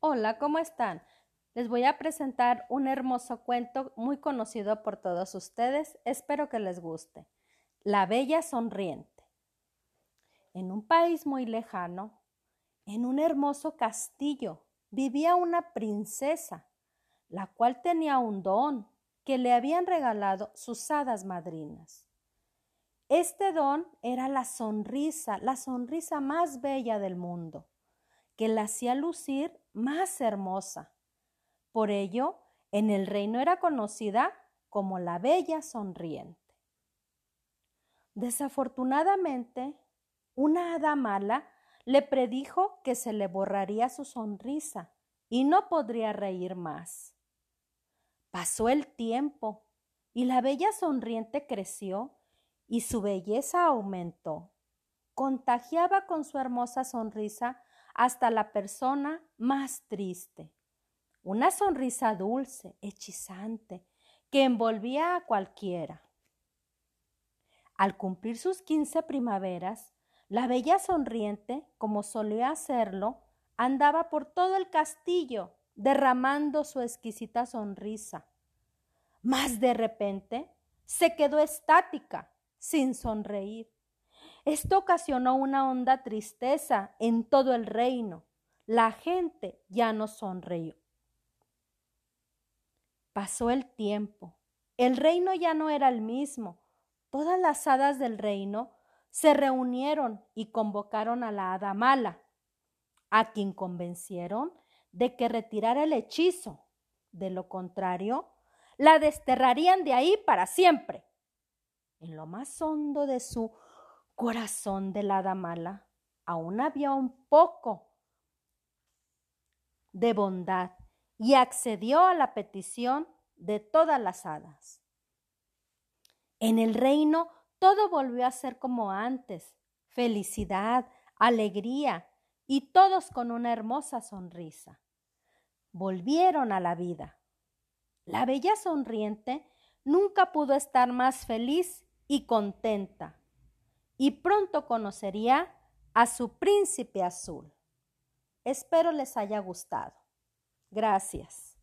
Hola, ¿cómo están? Les voy a presentar un hermoso cuento muy conocido por todos ustedes. Espero que les guste. La Bella Sonriente. En un país muy lejano, en un hermoso castillo, vivía una princesa, la cual tenía un don que le habían regalado sus hadas madrinas. Este don era la sonrisa, la sonrisa más bella del mundo que la hacía lucir más hermosa. Por ello, en el reino era conocida como la Bella Sonriente. Desafortunadamente, una hada mala le predijo que se le borraría su sonrisa y no podría reír más. Pasó el tiempo y la bella sonriente creció y su belleza aumentó. Contagiaba con su hermosa sonrisa hasta la persona más triste. Una sonrisa dulce, hechizante, que envolvía a cualquiera. Al cumplir sus quince primaveras, la bella sonriente, como solía hacerlo, andaba por todo el castillo, derramando su exquisita sonrisa. Mas de repente se quedó estática, sin sonreír. Esto ocasionó una honda tristeza en todo el reino. La gente ya no sonrió. Pasó el tiempo. El reino ya no era el mismo. Todas las hadas del reino se reunieron y convocaron a la hada mala, a quien convencieron de que retirara el hechizo. De lo contrario, la desterrarían de ahí para siempre. En lo más hondo de su corazón de la hada mala, aún había un poco de bondad y accedió a la petición de todas las hadas. En el reino todo volvió a ser como antes, felicidad, alegría y todos con una hermosa sonrisa. Volvieron a la vida. La bella sonriente nunca pudo estar más feliz y contenta y pronto conocería a su príncipe azul. Espero les haya gustado. Gracias.